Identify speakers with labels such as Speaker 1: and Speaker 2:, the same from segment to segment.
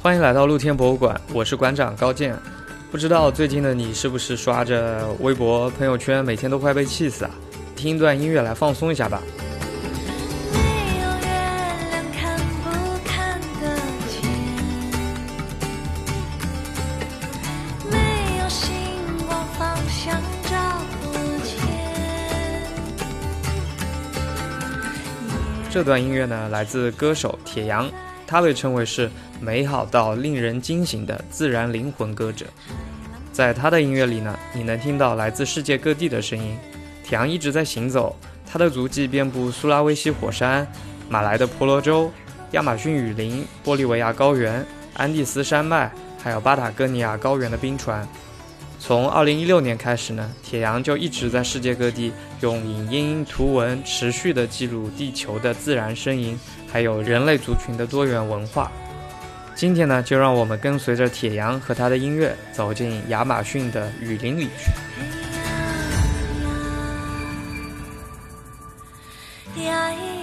Speaker 1: 欢迎来到露天博物馆，我是馆长高健。不知道最近的你是不是刷着微博、朋友圈，每天都快被气死啊？听一段音乐来放松一下吧。这段音乐呢，来自歌手铁阳，他被称为是美好到令人惊醒的自然灵魂歌者。在他的音乐里呢，你能听到来自世界各地的声音。铁阳一直在行走，他的足迹遍布苏拉威西火山、马来的婆罗洲、亚马逊雨林、玻利维亚高原、安第斯山脉，还有巴塔哥尼亚高原的冰川。从2016年开始呢，铁阳就一直在世界各地用影音、图文持续的记录地球的自然声音，还有人类族群的多元文化。今天呢，就让我们跟随着铁阳和他的音乐，走进亚马逊的雨林里去。
Speaker 2: 呀呀，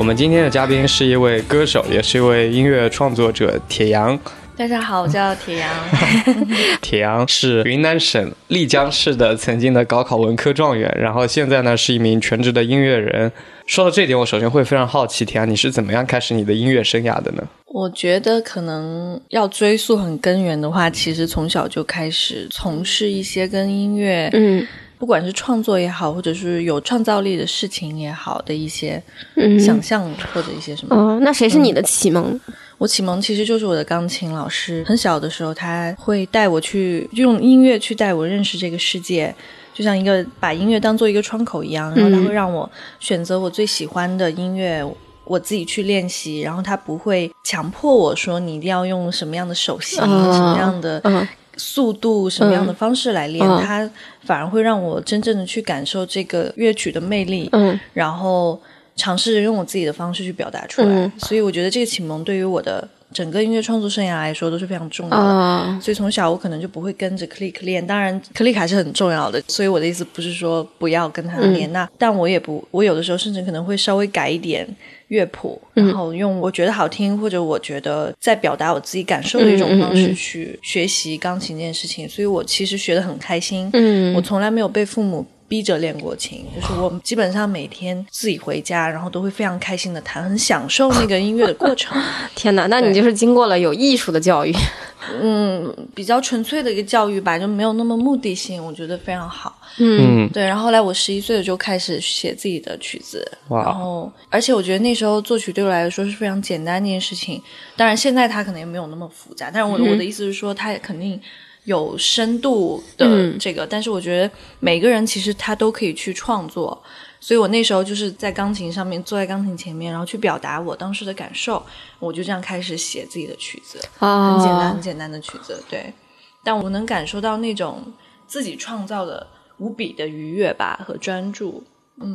Speaker 2: 我
Speaker 1: 们今天的嘉宾是一位歌手，也是一位音乐创作者铁阳。
Speaker 3: 大家好，我叫铁阳。
Speaker 1: 铁阳是云南省丽江市的曾经的高考文科状元，然后现在呢是一名全职的音乐人。说到这一点，我首先会非常好奇，铁阳你是怎么样开始你的音乐生涯的呢？
Speaker 3: 我觉得可能要追溯很根源的话，其实从小就开始从事一些跟音乐，
Speaker 4: 嗯
Speaker 3: 不管是创作也好，或者是有创造力的事情也好的一些
Speaker 4: 嗯，
Speaker 3: 想象或者一些什么。
Speaker 4: 哦，那谁是你的启蒙？
Speaker 3: 我启蒙其实就是我的钢琴老师，很小的时候他会带我去用音乐去带我认识这个世界。就像一个把音乐当做一个窗口一样，然后他会让我选择我最喜欢的音乐，我自己去练习，然后他不会强迫我说你一定要用什么样的手型、
Speaker 4: 哦
Speaker 3: 什么样的
Speaker 4: 嗯
Speaker 3: 速度、什么样的方式来练，
Speaker 4: 嗯。
Speaker 3: 他反而会让我真正的去感受这个乐曲的魅力，
Speaker 4: 嗯。
Speaker 3: 然后尝试着用我自己的方式去表达出来。
Speaker 4: 嗯。
Speaker 3: 所以我觉得这个启蒙对于我的整个音乐创作生涯来说都是非常重要的。
Speaker 4: 啊
Speaker 3: 所以从小我可能就不会跟着 click 练，当然 click 还是很重要的。所以我的意思不是说不要跟他
Speaker 4: 嗯
Speaker 3: 练，那但我也不，我有的时候甚至可能会稍微改一点乐谱，
Speaker 4: 嗯
Speaker 3: 然后用我觉得好听或者我觉得在表达我自己感受的一种方式去学习钢琴这件事情。所以我其实学的很开心，
Speaker 4: 嗯
Speaker 3: 我从来没有被父母。逼着练过琴，就是我基本上每天自己回家，然后都会非常开心的弹，很享受那个音乐的过程。
Speaker 4: 天哪，那你就是经过了有艺术的教育。
Speaker 3: 嗯，比较纯粹的一个教育吧，就没有那么目的性，我觉得非常好。
Speaker 4: 嗯
Speaker 3: 对，然后后来我十一岁就开始写自己的曲子，然后而且我觉得那时候作曲对我来说是非常简单的一件事情。当然现在它可能也没有那么复杂，但是我的、我的意思是说，它肯定有深度的
Speaker 4: 嗯
Speaker 3: 这个，但是我觉得每个人其实他都可以去创作。所以我那时候就是在钢琴上面，坐在钢琴前面，然后去表达我当时的感受，我就这样开始写自己的曲子。
Speaker 4: 啊，
Speaker 3: 很简单、很简单的曲子，对。但我能感受到那种自己创造的无比的愉悦吧和专注。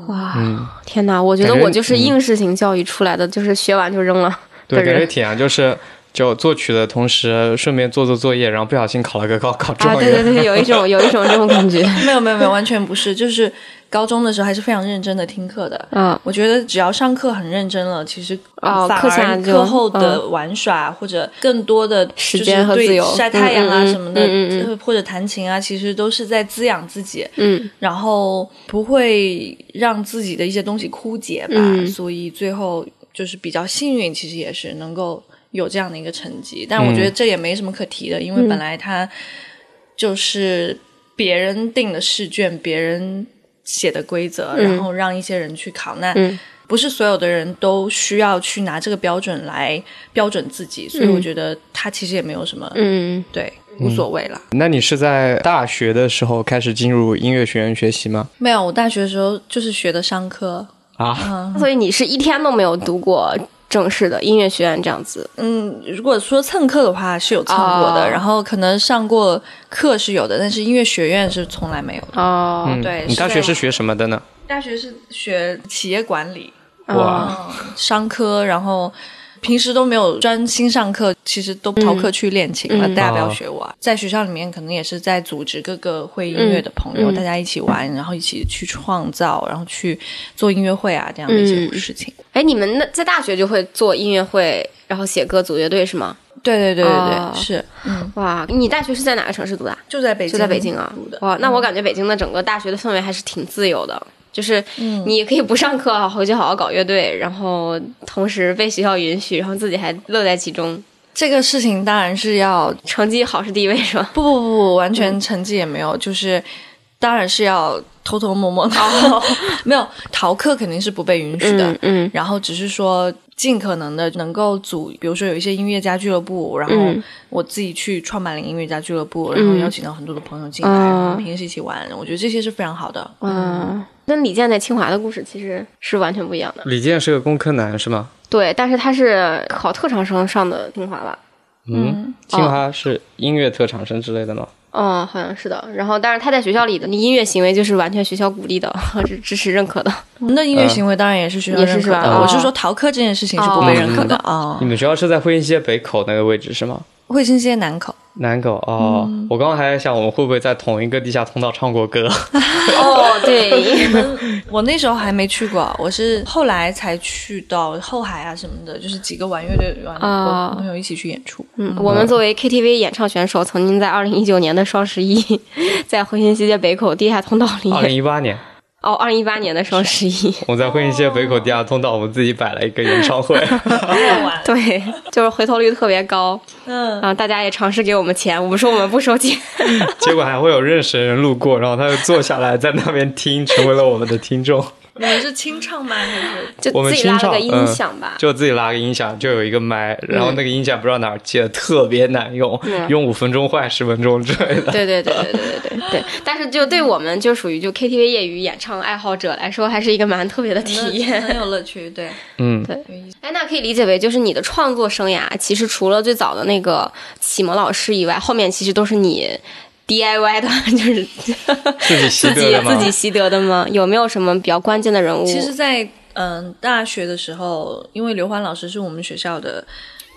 Speaker 4: 哇，
Speaker 1: 嗯，
Speaker 4: 天哪！我觉得我就是应试型教育出来的，就是学完就扔了
Speaker 1: 对，
Speaker 4: 的人。
Speaker 1: 感觉挺啊就是就作曲的同时顺便做做作业，然后不小心考了个高考
Speaker 4: 啊，
Speaker 1: 状元。
Speaker 4: 对对对，有一种 有一种这种感觉
Speaker 3: 没有没有没有，完全不是，就是高中的时候还是非常认真的听课的。
Speaker 4: 嗯。
Speaker 3: 我觉得只要上课很认真了，其实
Speaker 4: 哦
Speaker 3: 反而
Speaker 4: 课下
Speaker 3: 课后的玩耍、或者更多的
Speaker 4: 时
Speaker 3: 就是对
Speaker 4: 间和自由
Speaker 3: 晒太阳啊什么的，
Speaker 4: 嗯嗯嗯
Speaker 3: 呃或者弹琴啊，其实都是在滋养自己。
Speaker 4: 嗯
Speaker 3: 然后不会让自己的一些东西枯竭吧，
Speaker 4: 嗯
Speaker 3: 所以最后就是比较幸运，其实也是能够有这样的一个成绩。但我觉得这也没什么可提的，因为本来他就是别人定的试卷，别人写的规则，
Speaker 4: 嗯
Speaker 3: 然后让一些人去考，那
Speaker 4: 嗯
Speaker 3: 不是所有的人都需要去拿这个标准来标准自己，所以我觉得他其实也没有什么、
Speaker 4: 嗯，
Speaker 3: 对无所谓了。
Speaker 1: 那你是在大学的时候开始进入音乐学院学习吗？
Speaker 3: 没有，我大学的时候就是学的商科。
Speaker 1: 啊，
Speaker 4: 所以你是一天都没有读过正式的音乐学院这样子。
Speaker 3: 嗯，如果说蹭课的话是有蹭过的，
Speaker 4: 哦
Speaker 3: 然后可能上过课是有的，但是音乐学院是从来没有的。
Speaker 4: 哦，
Speaker 1: 嗯
Speaker 3: 对
Speaker 1: 你大学
Speaker 3: 是
Speaker 1: 学什么的呢？
Speaker 3: 大学是学企业管理，
Speaker 1: 哇，
Speaker 3: 嗯，商科，然后平时都没有专心上课，其实都逃课去练琴了。
Speaker 4: 嗯
Speaker 3: 大家不要
Speaker 1: 哦
Speaker 3: 学我啊！在学校里面，可能也是在组织各个会音乐的朋友，
Speaker 4: 嗯
Speaker 3: 大家一起玩，然后一起去创造，然后去做音乐会啊，这样的一些
Speaker 4: 嗯
Speaker 3: 事情。
Speaker 4: 哎，你们那在大学就会做音乐会，然后写歌、组乐队是吗？
Speaker 3: 对对对对对，
Speaker 4: 哦
Speaker 3: 是，嗯，
Speaker 4: 哇，你大学是在哪个城市读的？
Speaker 3: 就在北京，
Speaker 4: 就在北京啊。哇，那我感觉北京的整个大学的氛围还是挺自由的，就是你可以不上课，回去好好搞乐队，然后同时被学校允许，然后自己还乐在其中。
Speaker 3: 这个事情当然是要
Speaker 4: 成绩好是第一位是吧？
Speaker 3: 不不不不，完全成绩也没有，就是当然是要偷偷摸摸的，没有逃课肯定是不被允许的。
Speaker 4: 嗯嗯
Speaker 3: 然后只是说尽可能的能够组，比如说有一些音乐家俱乐部，然后
Speaker 4: 嗯
Speaker 3: 我自己去创办了音乐家俱乐部，然后邀请到很多的朋友进来，
Speaker 4: 嗯
Speaker 3: 然后平时一起玩，我觉得这些是非常好的。
Speaker 4: 嗯，跟李健在清华的故事其实是完全不一样的。
Speaker 1: 李健是个工科男是吗？
Speaker 4: 对，但是他是考特长生上的清华吧？
Speaker 1: 嗯，清华是音乐特长生之类的吗？
Speaker 4: 哦，好像是的。然后，但是他在学校里的音乐行为就是完全学校鼓励的，支支持认可的。
Speaker 3: 我们的音乐行为当然也是学校
Speaker 4: 也是
Speaker 3: 认可的，
Speaker 4: 是吧哦
Speaker 3: 我是说逃课这件事情是不被认可的啊。
Speaker 1: 你们学校是在汇新街北口那个位置是吗？
Speaker 3: 汇新街南口，
Speaker 1: 南口哦，我刚刚还在想我们会不会在同一个地下通道唱过歌。
Speaker 4: 哦，对，
Speaker 3: 我那时候还没去过，我是后来才去到后海啊什么的，就是几个玩乐队玩
Speaker 4: 啊。
Speaker 3: 我朋友一起去演出。
Speaker 4: 嗯，我们作为 KTV 演唱选手，曾经在二零一九年的双十一，在回新西街北口地下通道里。
Speaker 1: 二零一八年，
Speaker 4: 哦，二零一八年的双十一，
Speaker 1: 我们在汇新街北口地下通道，我们自己摆了一个演唱会。
Speaker 4: 对，就是回头率特别高，
Speaker 3: 嗯，
Speaker 4: 然后大家也尝试给我们钱，我们说我们不收钱，
Speaker 1: 结果还会有认识的人路过，然后他就坐下来在那边听，成为了我们的听众。
Speaker 3: 你们是清唱吗？还是
Speaker 4: 就自己拉了个音响吧。
Speaker 1: 就自己拉个音响，就有一个麦，然后那个音响不知道哪儿接的，特别难用，
Speaker 4: 嗯
Speaker 1: 用五分钟坏十分钟之类的。
Speaker 4: 对对对对对对对对，但是就对我们就属于就 KTV 业余演唱爱好者来说，还是一个蛮特别的体验。
Speaker 3: 很有乐趣？对，
Speaker 1: 嗯，
Speaker 4: 对哎，那可以理解为就是你的创作生涯，其实除了最早的那个启蒙老师以外，后面其实都是你 DIY 的，就是
Speaker 1: 自己
Speaker 4: 自己
Speaker 1: 得的吗？
Speaker 4: 自己习得的吗？有没有什么比较关键的人物？
Speaker 3: 其实在，嗯大学的时候，因为刘欢老师是我们学校的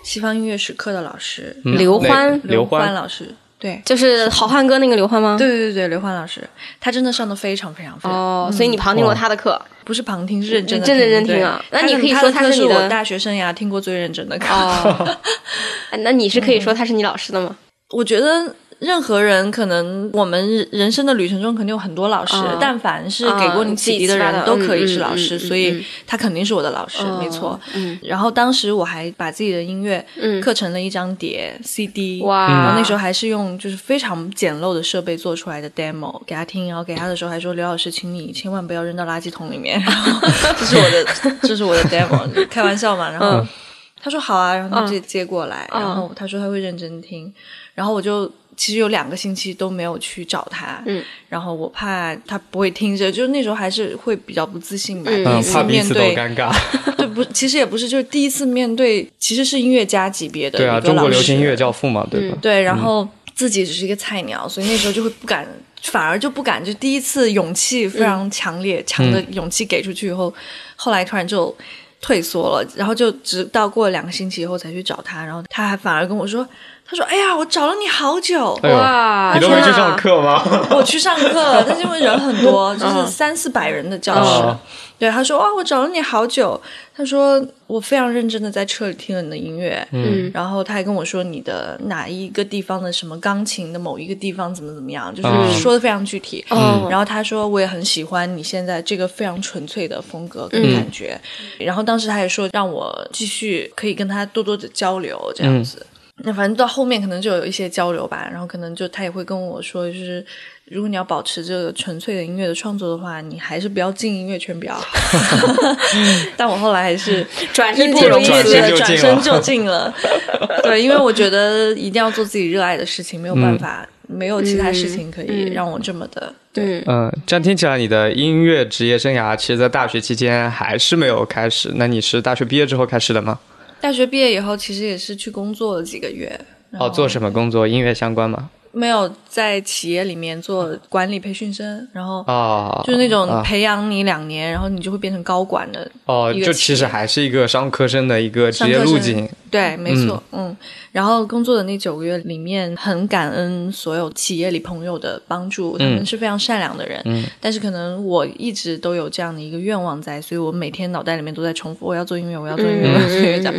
Speaker 3: 西方音乐史课的老师，
Speaker 1: 嗯
Speaker 4: 刘欢
Speaker 1: 刘欢，
Speaker 3: 老师，对。
Speaker 4: 就是好汉歌那个刘欢吗？
Speaker 3: 对对对，刘欢老师，他真的上的非常非常非常
Speaker 4: 哦，所以你旁听过他的课
Speaker 3: 不是旁听，是认真的
Speaker 4: 真认真听啊那你可以说
Speaker 3: 他
Speaker 4: 他是
Speaker 3: 我大学生涯听过最认真的课。
Speaker 4: 那你是可以说他是你老师的吗？
Speaker 3: 我觉得任何人可能我们人生的旅程中肯定有很多老师，
Speaker 4: 啊。
Speaker 3: 但凡是给过你启迪的
Speaker 4: 啊
Speaker 3: 人都可以是老
Speaker 4: 嗯
Speaker 3: 师，所以
Speaker 4: 嗯
Speaker 3: 他肯定是我的老师，
Speaker 4: 哦
Speaker 3: 没错。
Speaker 4: 嗯。
Speaker 3: 然后当时我还把自己的音乐
Speaker 4: 嗯。
Speaker 3: 刻成了一张碟 CD，
Speaker 4: 哇。
Speaker 3: 然后那时候还是用就是非常简陋的设备做出来的 demo 给他听，然后给他的时候还说刘老师，请你千万不要扔到垃圾桶里面，然后这是我的 这是我的 demo，开玩笑嘛，然后。
Speaker 4: 嗯。
Speaker 3: 他说好啊，然后他就接接过来，
Speaker 4: 嗯。
Speaker 3: 然后他说他会认真听，然后我就其实有两个星期都没有去找他，
Speaker 4: 嗯，
Speaker 3: 然后我怕他不会听着，就是那时候还是会比较不自信吧，第一次面对，
Speaker 1: 尴尬。
Speaker 3: 对不，其实也不是，就是第一次面对，其实是音乐家级别的
Speaker 1: 对啊，中国流行音乐教父嘛，对吧？
Speaker 3: 对，然后自己只是一个菜鸟，所以那时候就会不敢，反而就不敢，就第一次勇气非常强烈，强的勇气给出去以后，后来突然就退缩了，然后就直到过了两个星期以后才去找他，然后他还反而跟我说，他说：“哎呀，我找了你好久。”
Speaker 1: 哎
Speaker 4: 哇，
Speaker 1: 你都没去
Speaker 4: 天啊
Speaker 1: 上课吗？
Speaker 3: 我去上课，但是因为人很多，就是三四百人的教室。
Speaker 1: 哦
Speaker 3: 对，他说：“哇，我找了你好久。”他说：“我非常认真的在车里听了你的音乐。”
Speaker 4: 嗯
Speaker 3: 然后他还跟我说你的哪一个地方的什么钢琴的某一个地方怎么怎么样，就是
Speaker 1: 嗯
Speaker 3: 说的非常具体。
Speaker 4: 嗯
Speaker 3: 然后他说我也很喜欢你现在这个非常纯粹的风格跟感觉。然后当时他也说让我继续可以跟他多多的交流这样子。那反正到后面可能就有一些交流吧，然后可能就他也会跟我说，就是如果你要保持这个纯粹的音乐的创作的话，你还是不要进音乐圈比较好。但我后来还是
Speaker 4: 转
Speaker 3: 义不
Speaker 4: 身进入音
Speaker 3: 容辞的
Speaker 1: 转身就进了。
Speaker 3: 对，因为我觉得一定要做自己热爱的事情，没有办法，没有其他事情可以
Speaker 4: 嗯
Speaker 3: 让我这么的。对，
Speaker 4: 嗯
Speaker 1: 嗯，这样听起来，你的音乐职业生涯其实，在大学期间还是没有开始。那你是大学毕业之后开始的吗？
Speaker 3: 大学毕业以后，其实也是去工作了几个月。
Speaker 1: 哦，做什么工作？音乐相关吗？
Speaker 3: 没有在企业里面做管理培训生，然后
Speaker 1: 啊，
Speaker 3: 就是那种
Speaker 1: 啊。
Speaker 3: 培养你两年，然后你就会变成高管的
Speaker 1: 哦，就其实还是一个商科生的一个职业路径。
Speaker 3: 对，没错，嗯。然后工作的那九个月里面，很感恩所有企业里朋友的帮助，他们是非常善良的人。
Speaker 1: 嗯。
Speaker 3: 但是可能我一直都有这样的一个愿望在，所以我每天脑袋里面都在重复：我要做音乐，我要做音乐，我要做音乐 这样。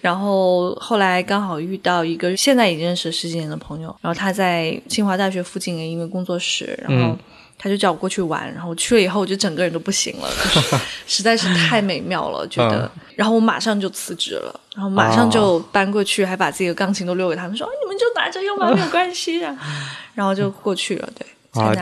Speaker 3: 然后后来刚好遇到一个现在已经认识十几年的朋友，然后他在清华大学附近的音乐工作室，然后
Speaker 1: 嗯
Speaker 3: 他就叫我过去玩，然后我去了以后，我就整个人都不行了，就是 实在是太美妙了，觉得。
Speaker 1: 嗯
Speaker 3: 然后我马上就辞职了，然后马上就搬过去，还把自己的钢琴都留给他们，说、啊你们就拿着用吧，没有关系啊。然后就过去了，对。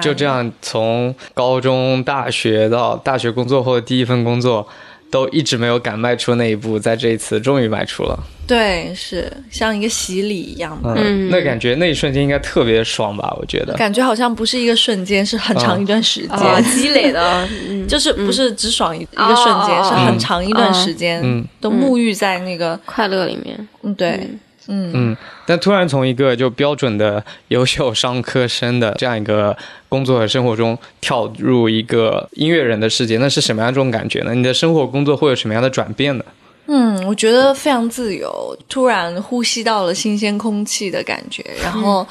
Speaker 1: 就这样从高中、大学到大学工作后的第一份工作，都一直没有敢迈出那一步，在这一次终于迈出了。
Speaker 3: 对，是像一个洗礼一样的。
Speaker 1: 嗯，那感觉那一瞬间应该特别爽吧？我觉得。
Speaker 3: 感觉好像不是一个瞬间，是很长一段时间，
Speaker 4: 啊，积累的，嗯，
Speaker 3: 就是不是只爽一一个瞬间，是很长一段时间，
Speaker 1: 嗯。
Speaker 3: 都沐浴在那个，
Speaker 4: 快乐里面，
Speaker 3: 嗯，对，嗯。
Speaker 1: 嗯，但突然从一个就标准的优秀商科生的这样一个工作和生活中跳入一个音乐人的世界，那是什么样一种感觉呢？你的生活工作会有什么样的转变呢？
Speaker 3: 嗯，我觉得非常自由，突然呼吸到了新鲜空气的感觉，然后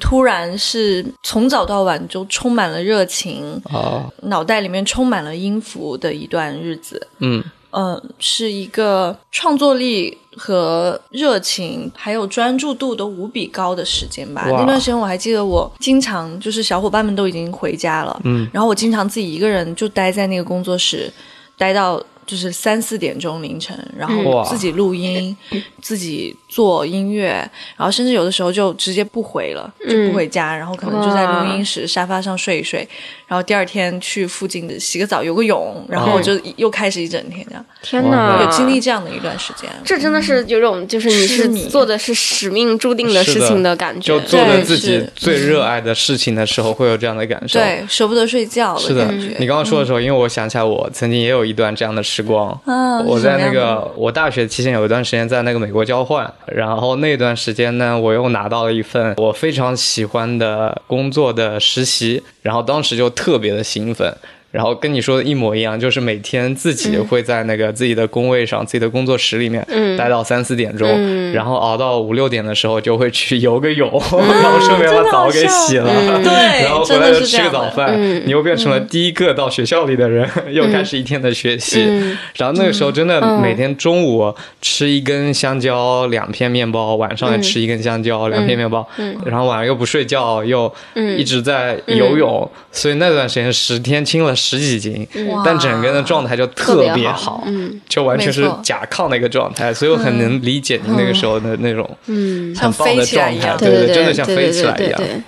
Speaker 3: 突然是从早到晚就充满了热情，
Speaker 1: 哦，
Speaker 3: 脑袋里面充满了音符的一段日子。
Speaker 1: 嗯。
Speaker 3: 嗯，是一个创作力和热情还有专注度都无比高的时间吧。那段时间我还记得，我经常就是小伙伴们都已经回家了，
Speaker 1: 嗯，
Speaker 3: 然后我经常自己一个人就待在那个工作室，待到就是三四点钟凌晨，然后自己录音，自己做音乐，然后甚至有的时候就直接不回了，就不回家，然后可能就在录音室沙发上睡一睡，然后第二天去附近的洗个澡、游个泳，然后我就又开始一整天这样。
Speaker 4: 天哪，
Speaker 3: 有经历这样的一段时间。
Speaker 4: 这真的是有种，就是你是
Speaker 3: 你
Speaker 4: 做的是使命注定的事情的感觉
Speaker 1: 就。做了自己最热爱的事情的时候，会有这样的感受。。
Speaker 3: 对，舍不得睡觉
Speaker 1: 是的
Speaker 3: 感觉。，
Speaker 1: 你刚刚说的时候，因为我想起来，我曾经也有一段这样的时光。
Speaker 3: 嗯
Speaker 1: 我在那个我大学期间有一段时间在那个美国交换，然后那段时间呢，我又拿到了一份我非常喜欢的工作的实习，然后当时就特别的兴奋。然后跟你说的一模一样，就是每天自己会在那个自己的工位上、自己的工作室里面
Speaker 4: 嗯。
Speaker 1: 待到三四点钟，
Speaker 4: 嗯。
Speaker 1: 然后熬到五六点的时候就会去游个泳，然后顺便把澡给洗了，
Speaker 4: 嗯。
Speaker 3: 对
Speaker 1: 然后回来就吃个早饭，
Speaker 4: 嗯。
Speaker 1: 你又变成了第一个到学校里的人，又开始一天的学习。
Speaker 4: 嗯。
Speaker 1: 然后那个时候真的
Speaker 4: 嗯。
Speaker 1: 每天中午吃一根香蕉，两片面包，晚上也吃一根香蕉，两片面包，然后晚上又不睡觉，又
Speaker 4: 嗯。
Speaker 1: 一直在游泳，所以那段时间十天清了十几斤，
Speaker 3: 哇。
Speaker 1: 但整个人的状态就特
Speaker 4: 别
Speaker 1: 别
Speaker 4: 好。嗯。
Speaker 1: 就完全是甲亢的一个状态，所以我很能理解你那个时候的那种
Speaker 4: 嗯，
Speaker 1: 很棒的
Speaker 3: 像飞起来
Speaker 1: 状态，
Speaker 3: 一样。
Speaker 1: 对
Speaker 4: 对对，
Speaker 1: 真的像飞
Speaker 4: 对对
Speaker 1: 起来一样。
Speaker 4: 对。对。对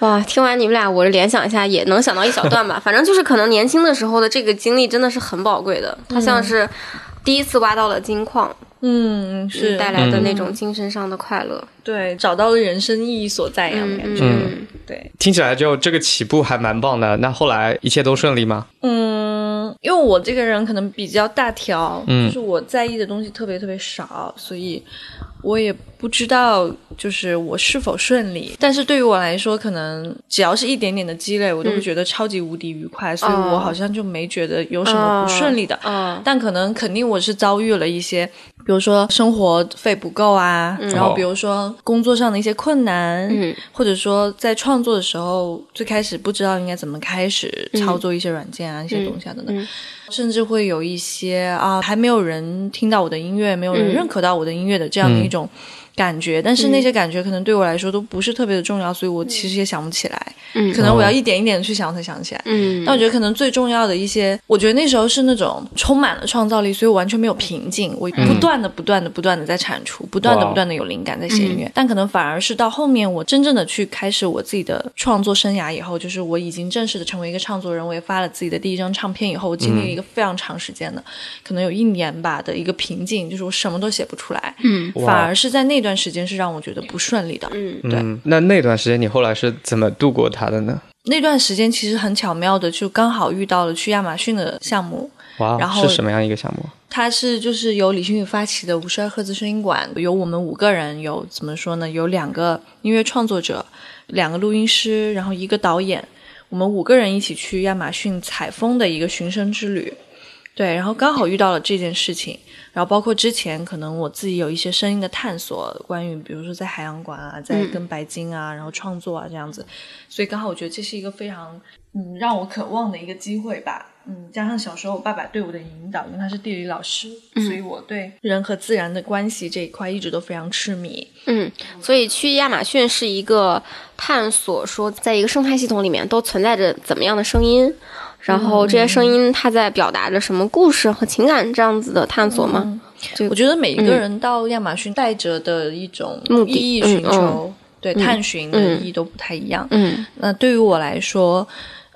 Speaker 4: 哇，听完你们俩，我联想一下，也能想到一小段吧。反正就是可能年轻的时候的这个经历真的是很宝贵的，它像是第一次挖到了金矿，
Speaker 3: 嗯，是
Speaker 4: 带来的那种精神上的快乐。
Speaker 3: 对，找到了人生意义所在一样的感觉。
Speaker 4: 嗯，
Speaker 3: 对，
Speaker 1: 听起来就这个起步还蛮棒的。那后来一切都顺利吗？
Speaker 3: 嗯，因为我这个人可能比较大条，
Speaker 1: 嗯
Speaker 3: 就是我在意的东西特别特别少，所以我也不知道就是我是否顺利。但是对于我来说，可能只要是一点点的积累，我都会觉得超级无敌愉快，所以我好像就没觉得有什么不顺利的。
Speaker 4: 嗯
Speaker 3: 但可能肯定我是遭遇了一些，比如说生活费不够啊，然后比如说工作上的一些困难，
Speaker 4: 嗯。
Speaker 3: 或者说在创作的时候最开始不知道应该怎么开始操作一些软件啊、一些东西啊等等，
Speaker 4: 嗯。
Speaker 3: 甚至会有一些啊还没有人听到我的音乐，没有人
Speaker 4: 嗯。
Speaker 3: 认可到我的音乐的这样的一种。感觉，但是那些感觉可能对我来说都不是特别的重要，所以我其实也想不起来。
Speaker 4: 嗯
Speaker 3: 可能我要一点一点的去想才想起来。
Speaker 4: 嗯
Speaker 3: 但我觉得可能最重要的一些，我觉得那时候是那种充满了创造力，所以我完全没有瓶颈，我不断的、不断的、不断的在产出，不断的、不断的有灵感在写音乐。但可能反而是到后面，我真正的去开始我自己的创作生涯以后，就是我已经正式的成为一个唱作人，我也发了自己的第一张唱片以后，我经历了一个非常长时间的，可能有一年吧的一个瓶颈，就是我什么都写不出来。
Speaker 4: 嗯
Speaker 3: 反而是在那段时间是让我觉得不顺利的。
Speaker 4: 嗯
Speaker 3: 对
Speaker 1: 嗯，那那段时间你后来是怎么度过它的呢？
Speaker 3: 那段时间其实很巧妙的，就刚好遇到了去亚马逊的项目，
Speaker 1: 哇，
Speaker 3: 然后
Speaker 1: 是什么样一个项目？
Speaker 3: 它是就是由李星宇发起的五十二赫兹声音馆，有我们五个人，有怎么说呢？有两个音乐创作者，两个录音师，然后一个导演，我们五个人一起去亚马逊采风的一个寻声之旅。对，然后刚好遇到了这件事情，然后包括之前可能我自己有一些声音的探索，关于比如说在海洋馆啊，在跟白金啊，然后创作啊这样子，所以刚好我觉得这是一个非常嗯让我渴望的一个机会吧。嗯，加上小时候我爸爸对我的引导，因为他是地理老师，所以我对人和自然的关系这一块一直都非常痴迷。
Speaker 4: 嗯，所以去亚马逊是一个探索，说在一个生态系统里面都存在着怎么样的声音，然后这些声音它在表达着什么故事和情感，这样子的探索吗？嗯。
Speaker 3: 我觉得每一个人到亚马逊带着的一种意义寻求，对探寻的意义都不太一样。
Speaker 4: 嗯。
Speaker 3: 那对于我来说，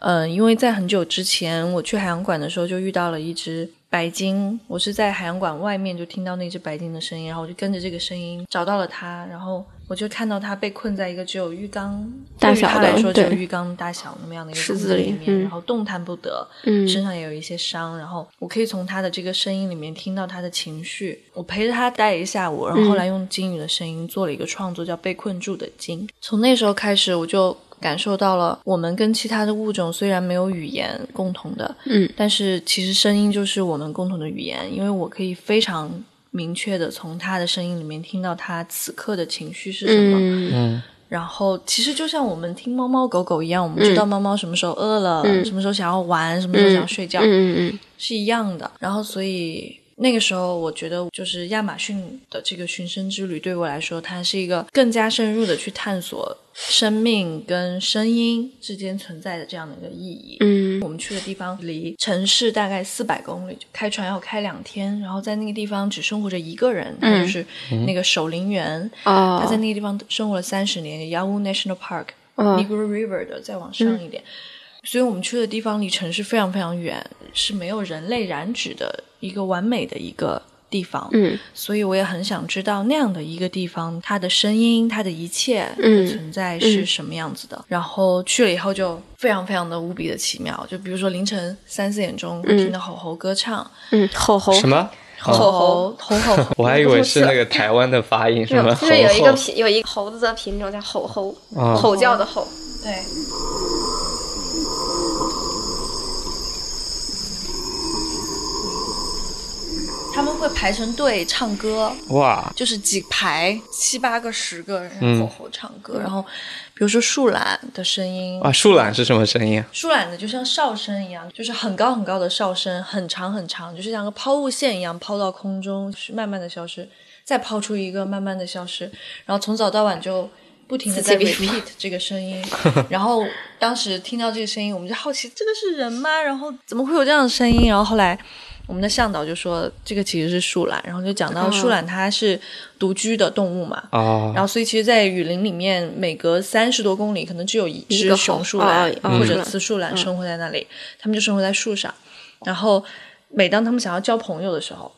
Speaker 3: 嗯、因为在很久之前我去海洋馆的时候，就遇到了一只白鲸。我是在海洋馆外面就听到那只白鲸的声音，然后我就跟着这个声音找到了它，然后我就看到它被困在一个只有浴缸
Speaker 4: 大小的
Speaker 3: 对于它来说只有
Speaker 4: 对
Speaker 3: 浴缸大小那么样的一个
Speaker 4: 池子里
Speaker 3: 面，
Speaker 4: 嗯
Speaker 3: 然后动弹不得，
Speaker 4: 嗯
Speaker 3: 身上也有一些伤，然后我可以从它的这个声音里面听到它的情绪。我陪着他待了一下午，然后后来用鲸鱼的声音做了一个创作，叫《被困住的鲸》。从那时候开始，我就感受到了我们跟其他的物种虽然没有语言共同的，
Speaker 4: 嗯，
Speaker 3: 但是其实声音就是我们共同的语言，因为我可以非常明确的从他的声音里面听到他此刻的情绪是什么。
Speaker 4: 嗯。
Speaker 1: 嗯
Speaker 3: 然后其实就像我们听猫猫狗狗一样，我们知道猫猫什么时候饿了，什么时候想要玩，什么时候想要睡觉，
Speaker 4: 嗯嗯。
Speaker 3: 是一样的。然后所以那个时候，我觉得就是亚马逊的这个寻声之旅对我来说，它是一个更加深入的去探索生命跟声音之间存在的这样的一个意义。
Speaker 4: 嗯。
Speaker 3: 我们去的地方离城市大概四百公里，开船要开两天，然后在那个地方只生活着一个人，他就是那个守林员，
Speaker 4: 哦。
Speaker 3: 他在那个地方生活了三十年，Yawu National Park、
Speaker 4: 哦。
Speaker 3: Negro River 的再往上一点，所以我们去的地方离城市非常非常远，是没有人类染指的一个完美的一个地方。
Speaker 4: 嗯
Speaker 3: 所以我也很想知道那样的一个地方，它的声音，它的一切
Speaker 4: 嗯
Speaker 3: 的存在是什么样子的。然后去了以后就非常非常的无比的奇妙，就比如说凌晨三四点钟会听到吼吼歌唱，
Speaker 4: 嗯，吼吼
Speaker 1: 什么？
Speaker 3: 吼吼吼吼，
Speaker 1: 我还以为是那 个台湾的发音，是吗
Speaker 4: 就是有一
Speaker 1: 猴猴
Speaker 4: 个品有一个猴子的品种叫吼吼，
Speaker 1: 哦
Speaker 4: 吼叫的吼。
Speaker 3: 对。他们会排成队唱歌，
Speaker 1: 哇，
Speaker 3: 就是几排七八个、十个人
Speaker 1: 嗯
Speaker 3: 吼吼唱歌，然后比如说树懒的声音，
Speaker 1: 啊，树懒是什么声音啊？
Speaker 3: 树懒的就像哨声一样，就是很高很高的哨声，很长很长，就是像个抛物线一样抛到空中，是慢慢的消失，再抛出一个，慢慢的消失，然后从早到晚就不停的在 repeat 这个声音。然后当时听到这个声音，我们就好奇这个是人吗？然后怎么会有这样的声音？然后后来。我们的向导就说，这个其实是树懒，然后就讲到树懒它是独居的动物嘛，
Speaker 1: 哦。
Speaker 3: 然后，所以其实，在雨林里面，每隔三十多公里，可能只有一只雄树
Speaker 4: 猴
Speaker 3: 懒或者雌树懒生活在那里，它们就生活在树上。然后，每当它们想要交朋友的时候，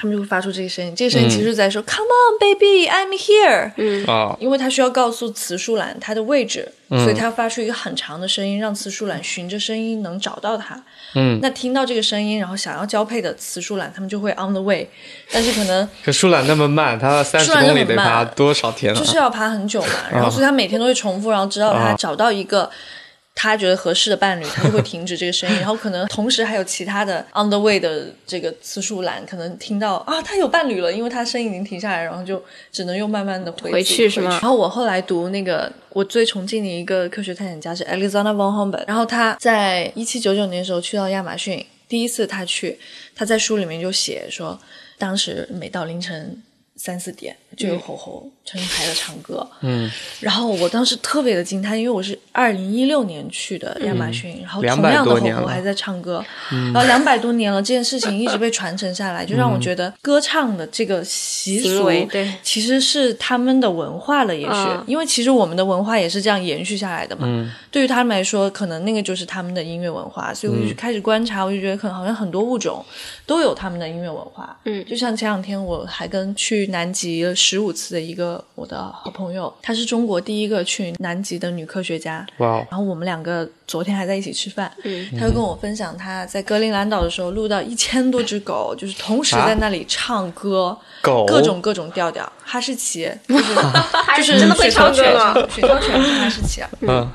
Speaker 3: 他们就会发出这个声音。这个声音其实在说、c o m e on, baby, I'm here。
Speaker 4: 嗯
Speaker 1: 啊，
Speaker 3: 因为它需要告诉雌树懒它的位置，所以它要发出一个很长的声音，让雌树懒循着声音能找到它。
Speaker 1: 嗯，
Speaker 3: 那听到这个声音，然后想要交配的雌树懒，他们就会 on the way，但是可能
Speaker 1: 可树懒那么慢，它三十
Speaker 3: 树懒那么
Speaker 1: 公里得爬多少天啊？
Speaker 3: 就是要爬很久嘛，然后所以它每天都会重复，然后直到他
Speaker 1: 啊
Speaker 3: 找到一个他觉得合适的伴侣，他就会停止这个声音，然后可能同时还有其他的 on the way 的这个次数栏可能听到啊他有伴侣了，因为他声音已经停下来，然后就只能又慢慢的回
Speaker 4: 回去是吗？
Speaker 3: 然后我后来读那个我最崇敬的一个科学探险家是 Alexander von Humboldt，然后他在一七九九年的时候去到亚马逊，第一次他去，他在书里面就写说，当时每到凌晨三四点就有吼吼成排的唱歌，
Speaker 1: 嗯，
Speaker 3: 然后我当时特别的惊叹，因为我是二零一六年去的亚马逊，然后同样的吼吼还在唱歌，然后两百多年了，这件事情一直被传承下来，就让我觉得歌唱的这个习俗
Speaker 4: 对。
Speaker 3: 其实是他们的文化了，也许、
Speaker 4: 嗯。
Speaker 3: 因为其实我们的文化也是这样延续下来的嘛。对于他们来说，可能那个就是他们的音乐文化，所以我就开始观察，我就觉得可能好像很多物种都有他们的音乐文化。
Speaker 4: 嗯。
Speaker 3: 就像前两天我还跟去南极十五次的一个我的好朋友，她是中国第一个去南极的女科学家。
Speaker 1: 哇哦，
Speaker 3: 然后我们两个昨天还在一起吃饭，
Speaker 4: 嗯。
Speaker 3: 她就跟我分享她在格陵兰岛的时候录到一千多只狗，就是同时在那里唱歌，
Speaker 1: 狗？
Speaker 3: 各种各种调调，哈士奇就是 就是
Speaker 4: 真的会
Speaker 3: 雪橇犬
Speaker 4: 唱歌吗？
Speaker 3: 雪橇犬是哈士奇啊，
Speaker 1: 嗯，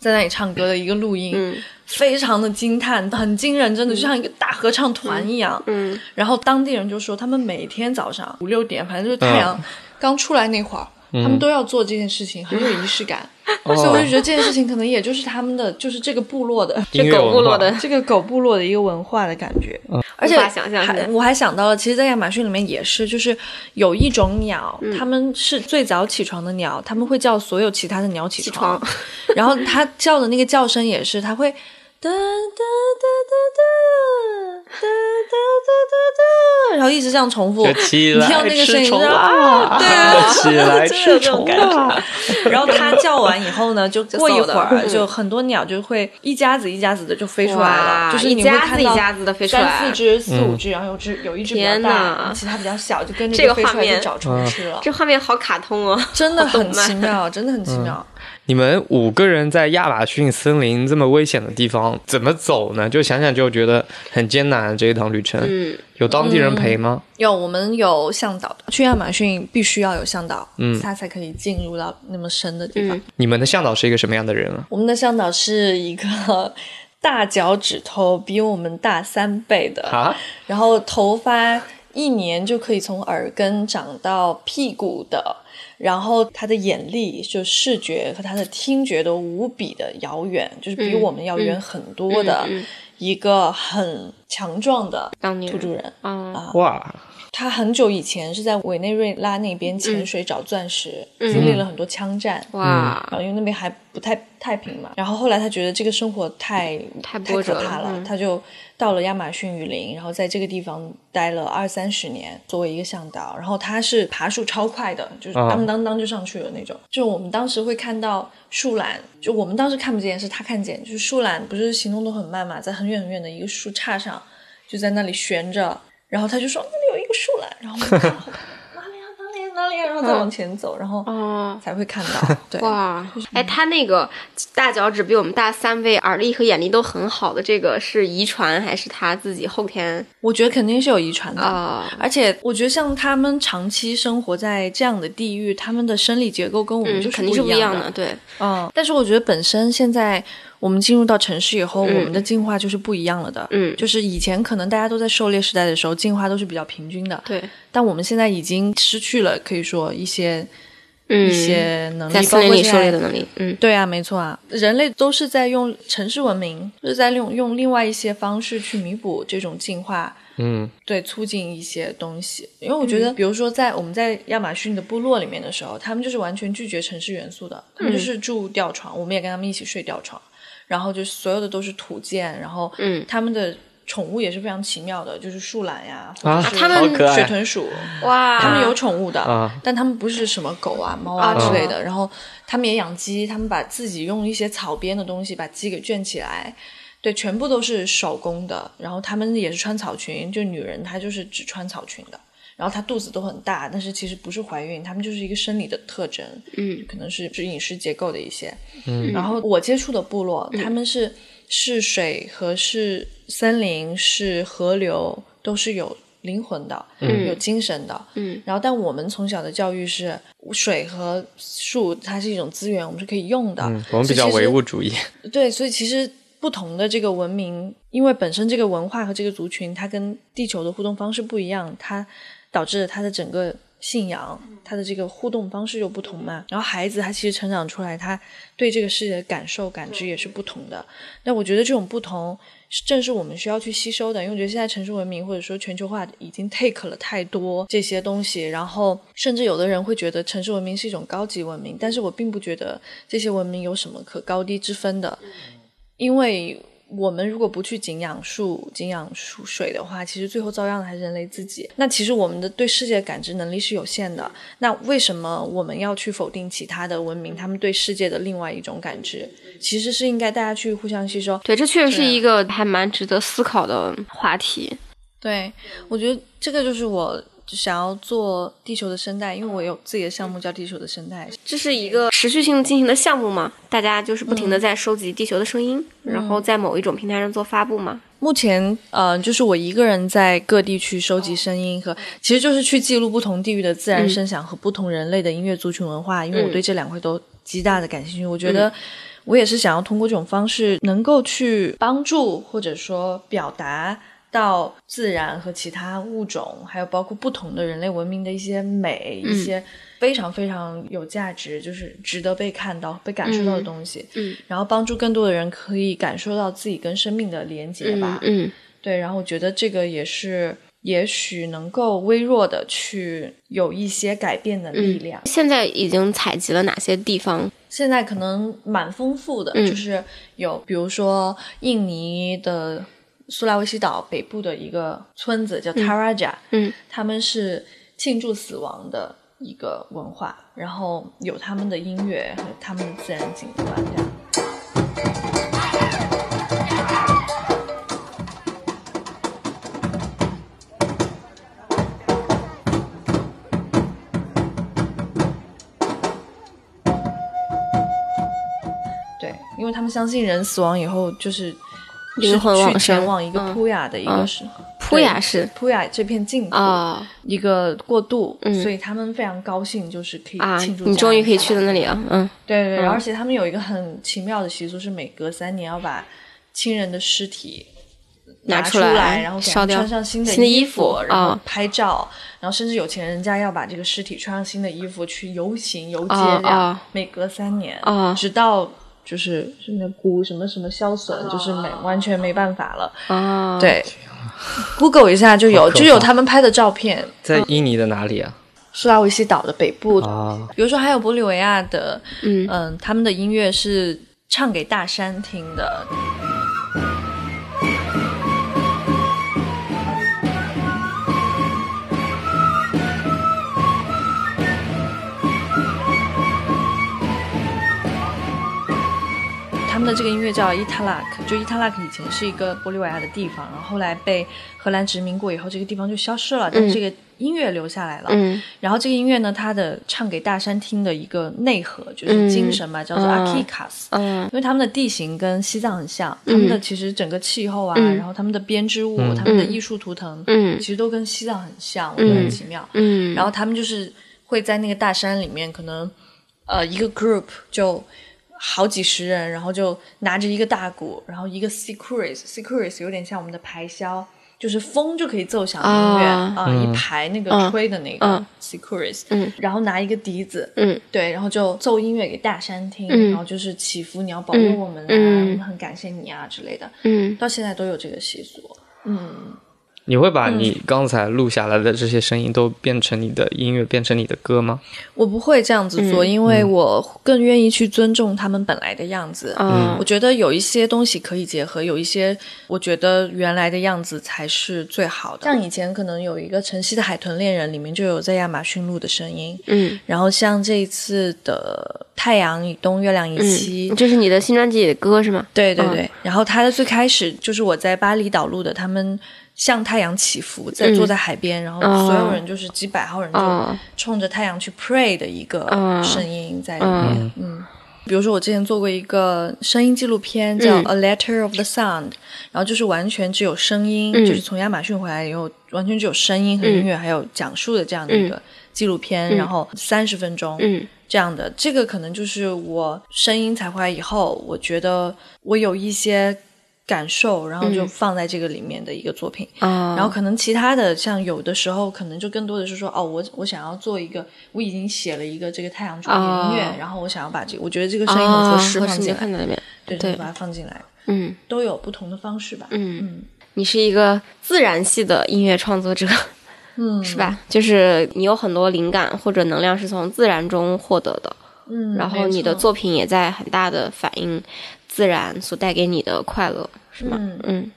Speaker 3: 在那里唱歌的一个录音，
Speaker 4: 嗯
Speaker 3: 非常的惊叹，很惊人，真的就像一个大合唱团一样。
Speaker 4: 嗯，
Speaker 3: 然后当地人就说，他们每天早上五六点，反正就是太阳
Speaker 1: 嗯
Speaker 3: 刚出来那会儿。他们都要做这件事情，很有仪式感，所以我就觉得这件事情可能也就是他们的，就是这个部落的
Speaker 4: 这狗部落的。
Speaker 3: 这个狗部落的一个文化的感觉。而且还我还想到了，其实，在亚马逊里面也是，就是有一种鸟，
Speaker 4: 嗯。
Speaker 3: 它们是最早起床的鸟，他们会叫所有其他的鸟起床。然后它叫的那个叫声也是，它会哒哒哒哒哒哒哒哒哒哒，然后一直这样重复。你听到那个声音，
Speaker 1: 吃虫
Speaker 3: 啊，对
Speaker 1: 啊，起来
Speaker 3: 真的有
Speaker 1: 吃虫
Speaker 3: 这种感觉。
Speaker 1: 啊！
Speaker 3: 然后它叫完以后呢，就过一会儿，就很多鸟就会一家子一家子的就飞出来了，就是你会
Speaker 4: 一家子
Speaker 3: 看到
Speaker 4: 一家子的飞出来
Speaker 3: 三四只、四五只，然后有只有一只比较
Speaker 4: 天
Speaker 3: 大，其他比较小，就跟着
Speaker 4: 这个画面
Speaker 3: 找虫吃了。
Speaker 4: 这画面好卡通哦，
Speaker 3: 真的很奇妙，真的很奇妙。
Speaker 1: 你们五个人在亚马逊森林这么危险的地方怎么走呢？就想想就觉得很艰难。这一趟旅程，
Speaker 4: 嗯，
Speaker 1: 有当地人陪吗？
Speaker 3: 有我们有向导的，去亚马逊必须要有向导，
Speaker 1: 嗯
Speaker 3: 他才可以进入到那么深的地方。
Speaker 4: 嗯
Speaker 1: 你们的向导是一个什么样的人啊？
Speaker 3: 我们的向导是一个大脚趾头比我们大三倍的，
Speaker 1: 啊，
Speaker 3: 然后头发一年就可以从耳根长到屁股的，然后他的眼力就视觉和他的听觉都无比的遥远，就是比
Speaker 4: 嗯
Speaker 3: 我们要远很多的一个很强壮的土著人。
Speaker 4: 啊，
Speaker 1: 哇，
Speaker 3: 他很久以前是在委内瑞拉那边潜水找钻石，
Speaker 4: 嗯
Speaker 3: 经历了很多枪战。
Speaker 4: 哇
Speaker 3: 然，后因为那边还不太太平嘛，然后后来他觉得这个生活太
Speaker 4: 太波折了
Speaker 3: 可怕了，
Speaker 4: 嗯。
Speaker 3: 他就到了亚马逊雨林，然后在这个地方待了二三十年，作为一个向导。然后他是爬树超快的，就是
Speaker 1: 啊
Speaker 3: 当当当就上去了那种。就我们当时会看到树懒，就我们当时看不见，是他看见，就是树懒不是行动都很慢嘛，在很远很远的一个树杈上，就在那里悬着。然后他就说那里有一个树懒，然后我们看后看哪里啊然后再往前走，然后
Speaker 4: 哦。
Speaker 3: 才会看到。对，
Speaker 4: 哇，哎，他那个大脚趾比我们大三倍，耳力和眼力都很好的，这个是遗传还是他自己后天
Speaker 3: 我觉得肯定是有遗传的。
Speaker 4: 啊？
Speaker 3: 而且我觉得像他们长期生活在这样的地域，他们的生理结构跟我们
Speaker 4: 嗯，
Speaker 3: 就是
Speaker 4: 肯定是
Speaker 3: 不一样
Speaker 4: 不一样的，对，
Speaker 3: 嗯，但是我觉得本身现在我们进入到城市以后，
Speaker 4: 嗯。
Speaker 3: 我们的进化就是不一样了的。
Speaker 4: 嗯。
Speaker 3: 就是以前可能大家都在狩猎时代的时候，进化都是比较平均的，
Speaker 4: 对，
Speaker 3: 但我们现在已经失去了可以说一些、
Speaker 4: 嗯，
Speaker 3: 一些能力，
Speaker 4: 在森林里
Speaker 3: 包括
Speaker 4: 狩猎的能力，嗯。
Speaker 3: 对啊，没错啊，人类都是在用城市文明，就是在用用另外一些方式去弥补这种进化，
Speaker 1: 嗯，
Speaker 3: 对，促进一些东西。因为我觉得，比如说在我们在亚马逊的部落里面的时候，他们就是完全拒绝城市元素的，他们就是住吊床，我们也跟他们一起睡吊床，然后就所有的都是土建，然后
Speaker 4: 嗯
Speaker 3: 他们的宠物也是非常奇妙的，就是树懒呀，
Speaker 1: 啊
Speaker 4: 他们
Speaker 3: 水豚鼠，
Speaker 4: 哇，
Speaker 3: 他们有宠物的，
Speaker 1: 啊
Speaker 3: 但他们不是什么狗啊、猫啊
Speaker 4: 哦
Speaker 3: 之类的。然后他们也养鸡，他们把自己用一些草编的东西把鸡给圈起来，对，全部都是手工的。然后他们也是穿草裙，就女人她就是只穿草裙的。然后她肚子都很大，但是其实不是怀孕，她们就是一个生理的特征，
Speaker 4: 嗯
Speaker 3: 可能是是饮食结构的一些。嗯，然后我接触的部落，他们是是水和是森林是河流都是有灵魂的，
Speaker 4: 嗯
Speaker 3: 有精神的，
Speaker 4: 嗯
Speaker 3: 然后，但我们从小的教育是水和树，它是一种资源，我们是可以用的。
Speaker 1: 嗯，我们比较唯物主义。
Speaker 3: 对，所以其实不同的这个文明，因为本身这个文化和这个族群，它跟地球的互动方式不一样，它导致他的整个信仰，他的这个互动方式又不同嘛。然后孩子他其实成长出来，他对这个世界的感受、感知也是不同的。那我觉得这种不同，正是我们需要去吸收的，因为我觉得现在城市文明或者说全球化已经 take 了太多这些东西，然后甚至有的人会觉得城市文明是一种高级文明，但是我并不觉得这些文明有什么可高低之分的，因为。我们如果不去景仰树、景仰树水的话，其实最后遭殃的还是人类自己。那其实我们的对世界的感知能力是有限的。那为什么我们要去否定其他的文明他们对世界的另外一种感知？其实是应该大家去互相吸收。
Speaker 4: 对，这确实是一个还蛮值得思考的话题。
Speaker 3: 对，我觉得这个就是我就想要做地球的声带，因为我有自己的项目叫地球的声带。
Speaker 4: 这是一个持续性进行的项目嘛？大家就是不停的
Speaker 3: 嗯
Speaker 4: 在收集地球的声音，然后在某一种平台上做发布嘛。
Speaker 3: 目前，呃，就是我一个人在各地去收集声音和，其实就是去记录不同地域的自然声响和不同人类的音乐族群文化，因为我对这两块都极大的感兴趣。我觉得我也是想要通过这种方式，能够去帮助或者说表达到自然和其他物种，还有包括不同的人类文明的一些美，一些非常非常有价值，就是值得被看到、被感受到的东西。
Speaker 4: 嗯
Speaker 3: 然后帮助更多的人可以感受到自己跟生命的连接吧。
Speaker 4: 嗯
Speaker 3: 对，然后我觉得这个也是，也许能够微弱的去有一些改变的力量。
Speaker 4: 现在已经采集了哪些地方？
Speaker 3: 现在可能蛮丰富的，
Speaker 4: 嗯
Speaker 3: 就是有比如说印尼的苏拉威西岛北部的一个村子叫 Taraja，
Speaker 4: 嗯
Speaker 3: 他们是庆祝死亡的一个文化，然后有他们的音乐和他们的自然景观这样。对，因为他们相信人死亡以后就是
Speaker 4: 灵魂
Speaker 3: 是去前往一个普雅的一个
Speaker 4: 嗯
Speaker 3: 是
Speaker 4: 普雅是
Speaker 3: 普雅这片净土
Speaker 4: 啊
Speaker 3: 一个过渡，
Speaker 4: 嗯
Speaker 3: 所以他们非常高兴，就是可以
Speaker 4: 啊！
Speaker 3: 庆祝。
Speaker 4: 你终于可以去到那里了，嗯
Speaker 3: 对对对，
Speaker 4: 嗯
Speaker 3: 而且他们有一个很奇妙的习俗，是每隔三年要把亲人的尸体出
Speaker 4: 拿出来
Speaker 3: 然后穿上新的
Speaker 4: 衣
Speaker 3: 衣
Speaker 4: 服
Speaker 3: 然后
Speaker 4: 啊
Speaker 3: 拍照，然后甚至有钱人家要把这个尸体穿上新的衣服去游行游街，每隔三年，
Speaker 4: 啊
Speaker 3: 直到就是是那骨什么什么消损，就是没完全没办法了。
Speaker 4: 啊，，
Speaker 3: 对，Google 一下就有，就有他们拍的照片。
Speaker 1: 在印尼的哪里啊？
Speaker 3: 苏拉维西岛的北部，
Speaker 1: 啊，
Speaker 3: 比如说还有玻利维亚的，
Speaker 4: 嗯
Speaker 3: 嗯，他们的音乐是唱给大山听的。的这个音乐叫伊塔拉克，就伊塔拉克以前是一个玻利维亚的地方，然后后来被荷兰殖民过以后，这个地方就消失了，但是这个音乐留下来了。
Speaker 4: 嗯。
Speaker 3: 然后这个音乐呢，它的唱给大山听的一个内核就是精神嘛，叫做
Speaker 4: 嗯
Speaker 3: Akikas。
Speaker 4: 嗯
Speaker 3: 因为他们的地形跟西藏很像，他们的其实整个气候啊，
Speaker 4: 嗯。
Speaker 3: 然后他们的编织物、
Speaker 1: 嗯。
Speaker 3: 他们的艺术图腾，
Speaker 4: 嗯。
Speaker 3: 其实都跟西藏很像，我觉得很奇妙。
Speaker 4: 嗯，
Speaker 3: 然后他们就是会在那个大山里面，可能呃一个 group 就好几十人，然后就拿着一个大鼓，然后一个 securis，securis 有点像我们的排箫，就是风就可以奏响的音乐
Speaker 4: 啊。
Speaker 3: 一排那个
Speaker 4: 嗯
Speaker 3: 吹的那个
Speaker 4: 嗯。
Speaker 3: Sikuris，、
Speaker 4: 嗯。
Speaker 3: 然后拿一个笛子，
Speaker 4: 嗯。
Speaker 3: 对，然后就奏音乐给大山听，
Speaker 4: 嗯。
Speaker 3: 然后就是祈福你要保佑我们啊，
Speaker 4: 嗯。
Speaker 3: 我们很感谢你啊之类的，
Speaker 4: 嗯。
Speaker 3: 到现在都有这个习俗。嗯，
Speaker 1: 你会把你刚才录下来的这些声音都变成你的音乐，变成你的歌吗？
Speaker 3: 我不会这样子做，
Speaker 4: 嗯
Speaker 3: 因为我更愿意去尊重他们本来的样子。
Speaker 4: 嗯
Speaker 3: 我觉得有一些东西可以结合，有一些我觉得原来的样子才是最好的。像以前可能有一个晨曦的海豚恋人，里面就有在亚马逊录的声音。
Speaker 4: 嗯
Speaker 3: 然后像这一次的太阳以东，月亮以西，
Speaker 4: 嗯，这是你的新专辑里的歌是吗？嗯
Speaker 3: 对对对。然后它的最开始就是我在巴厘岛录的，他们向太阳祈福，在坐在海边，然后
Speaker 4: 哦。
Speaker 3: 所有人就是几百号人就
Speaker 4: 哦。
Speaker 3: 冲着太阳去 pray 的一个
Speaker 4: 嗯
Speaker 3: 声音在里面。嗯。比如说，我之前做过一个声音纪录片，叫
Speaker 4: 嗯《
Speaker 3: A Letter of the Sound》，然后就是完全只有声音，
Speaker 4: 嗯。
Speaker 3: 就是从亚马逊回来以后，完全只有声音和音乐，还有讲述的这样的一个纪录片，然后三十分钟，
Speaker 4: 嗯。
Speaker 3: 这样的，这个可能就是我声音才回来以后，我觉得我有一些感受，然后就放在这个里面的一个作品。
Speaker 4: 嗯，
Speaker 3: 然后可能其他的，像有的时候可能就更多的是说，哦，我我想要做一个，我已经写了一个这个太阳主题的音乐，
Speaker 4: 哦
Speaker 3: 然后我想要把这个，我觉得这个声音很合适
Speaker 4: 啊合
Speaker 3: 放进来。对，
Speaker 4: 对。
Speaker 3: 就把它放进来，
Speaker 4: 嗯。
Speaker 3: 都有不同的方式吧。
Speaker 4: 嗯，
Speaker 3: 嗯。
Speaker 4: 你是一个自然系的音乐创作者，
Speaker 3: 嗯，
Speaker 4: 是？吧？就是你有很多灵感或者能量是从自然中获得的，
Speaker 3: 嗯，
Speaker 4: 然后你的作品也在很大的反映自然所带给你的快乐，是吗？
Speaker 3: 嗯。
Speaker 4: 嗯。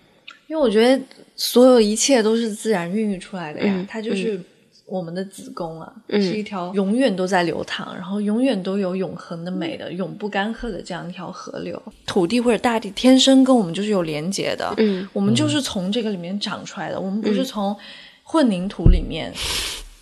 Speaker 3: 因为我觉得所有一切都是自然孕育出来的呀，
Speaker 4: 嗯
Speaker 3: 它就是我们的子宫啊，
Speaker 4: 嗯。
Speaker 3: 是一条永远都在流淌，然后永远都有永恒的美的、永不干涸的这样一条河流。土地或者大地天生跟我们就是有连接的，
Speaker 4: 嗯。
Speaker 3: 我们就是从这个里面长出来的，我们不是从混凝土里面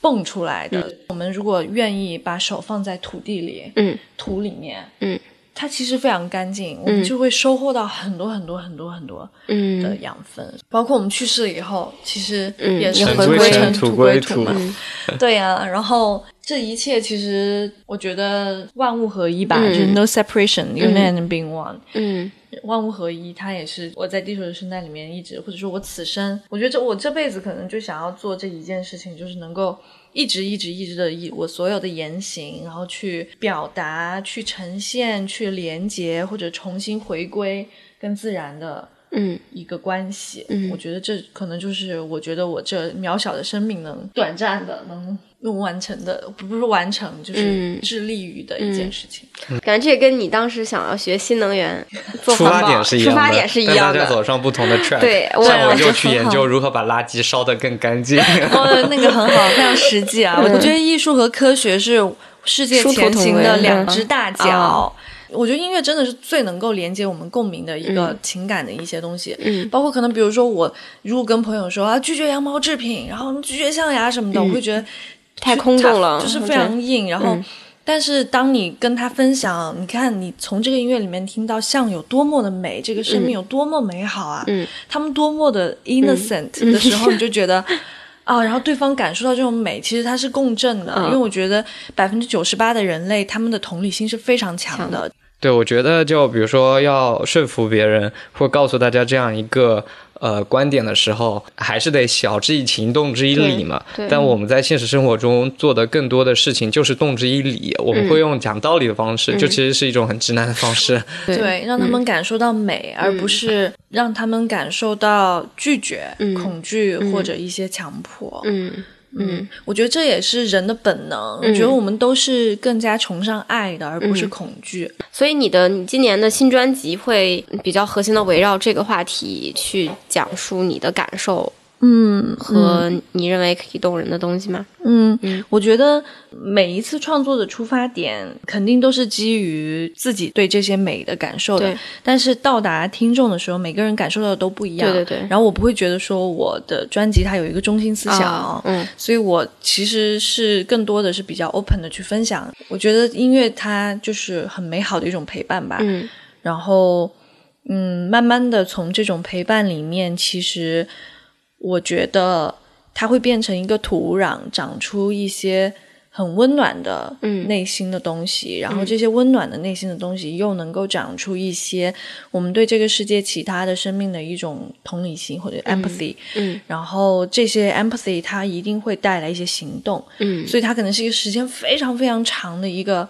Speaker 3: 蹦出来的。我们如果愿意把手放在土地里，
Speaker 4: 嗯。
Speaker 3: 土里面，
Speaker 4: 嗯，
Speaker 3: 它其实非常干净，我们就会收获到很多很多很多很多的
Speaker 4: 嗯
Speaker 3: 养分。包括我们去世了以后，其实
Speaker 4: 嗯
Speaker 3: 也是
Speaker 4: 尘
Speaker 3: 回归
Speaker 4: 归尘
Speaker 1: 土
Speaker 3: 归
Speaker 1: 归土
Speaker 3: 嘛。对呀、然后这一切其实我觉得万物合一吧，
Speaker 4: 嗯
Speaker 3: 就是 no separation，unite and being one。
Speaker 4: 嗯
Speaker 3: 万物合一，它也是我在地球的生态里面一直，或者说我此生，我觉得这我这辈子可能就想要做这一件事情，就是能够一直一直一直的以我所有的言行，然后去表达、去呈现、去连接，或者重新回归跟自然的
Speaker 4: 嗯
Speaker 3: 一个关系。
Speaker 4: 嗯
Speaker 3: 我觉得这可能就是我觉得我这渺小的生命能短暂的能用完成的，不不是完成，就是
Speaker 4: 嗯
Speaker 3: 致力于的一件事情。
Speaker 4: 感觉这跟你当时想要学新能源 做
Speaker 1: 出发点是一样的，
Speaker 4: 出发点是一样
Speaker 1: 的大家。走上不同的 track。
Speaker 4: 对我
Speaker 1: 像我
Speaker 3: 我就
Speaker 1: 就去研究 如何把垃圾烧得更干净。
Speaker 3: 哦，那个很好，非常实际啊！我觉得艺术和科学是世界前行的两只大脚。
Speaker 4: 啊
Speaker 3: 我觉得音乐真的是最能够连接我们共鸣的一个情感的一些东西，
Speaker 4: 嗯
Speaker 3: 包括可能比如说我如果跟朋友说啊拒绝羊毛制品，然后拒绝象牙什么的，我会觉得
Speaker 4: 嗯太空洞了
Speaker 3: 就是非常硬。然后，
Speaker 4: 嗯
Speaker 3: 但是当你跟他分享，你看你从这个音乐里面听到像有多么的美，这个生命有多么美好啊，
Speaker 4: 嗯
Speaker 3: 他们多么的 innocent 的时候，你就觉得。啊，然后对方感受到这种美，其实它是共振的，
Speaker 4: 嗯
Speaker 3: 因为我觉得百分之九十八的人类，他们的同理心是非常强
Speaker 4: 强
Speaker 3: 的。
Speaker 1: 对，我觉得就比如说要说服别人或告诉大家这样一个呃观点的时候，还是得晓之以情，动之以理嘛。但我们在现实生活中做的更多的事情就是动之以理，我们会用讲道理的方式，就其实是一种很直男的方式。
Speaker 4: 对。
Speaker 3: 对，让他们感受到美，而不是让他们感受到拒绝、
Speaker 4: 嗯。
Speaker 3: 恐惧或者一些强迫。
Speaker 4: 嗯
Speaker 3: 嗯，我觉得这也是人的本能。我觉得我们都是更加崇尚爱的，而不是恐惧。
Speaker 4: 所以你的你今年的新专辑会比较核心的围绕这个话题去讲述你的感受
Speaker 3: 嗯
Speaker 4: 和你认为可以动人的东西吗？
Speaker 3: 嗯
Speaker 4: 嗯
Speaker 3: 我觉得每一次创作的出发点肯定都是基于自己对这些美的感受的，但是到达听众的时候，每个人感受到的都不一样。
Speaker 4: 对对对
Speaker 3: 然后我不会觉得说我的专辑它有一个中心思想，
Speaker 4: 啊嗯
Speaker 3: 所以我其实是更多的是比较 open 的去分享。我觉得音乐它就是很美好的一种陪伴吧。
Speaker 4: 嗯
Speaker 3: 然后，嗯，慢慢的从这种陪伴里面，其实我觉得它会变成一个土壤，长出一些很温暖的
Speaker 4: 嗯
Speaker 3: 内心的东西。然后这些温暖的内心的东西，又能够长出一些我们对这个世界其他的生命的一种同理心或者 empathy。
Speaker 4: 嗯
Speaker 3: 然后这些 empathy 它一定会带来一些行动，
Speaker 4: 嗯，
Speaker 3: 所以它可能是一个时间非常非常长的一个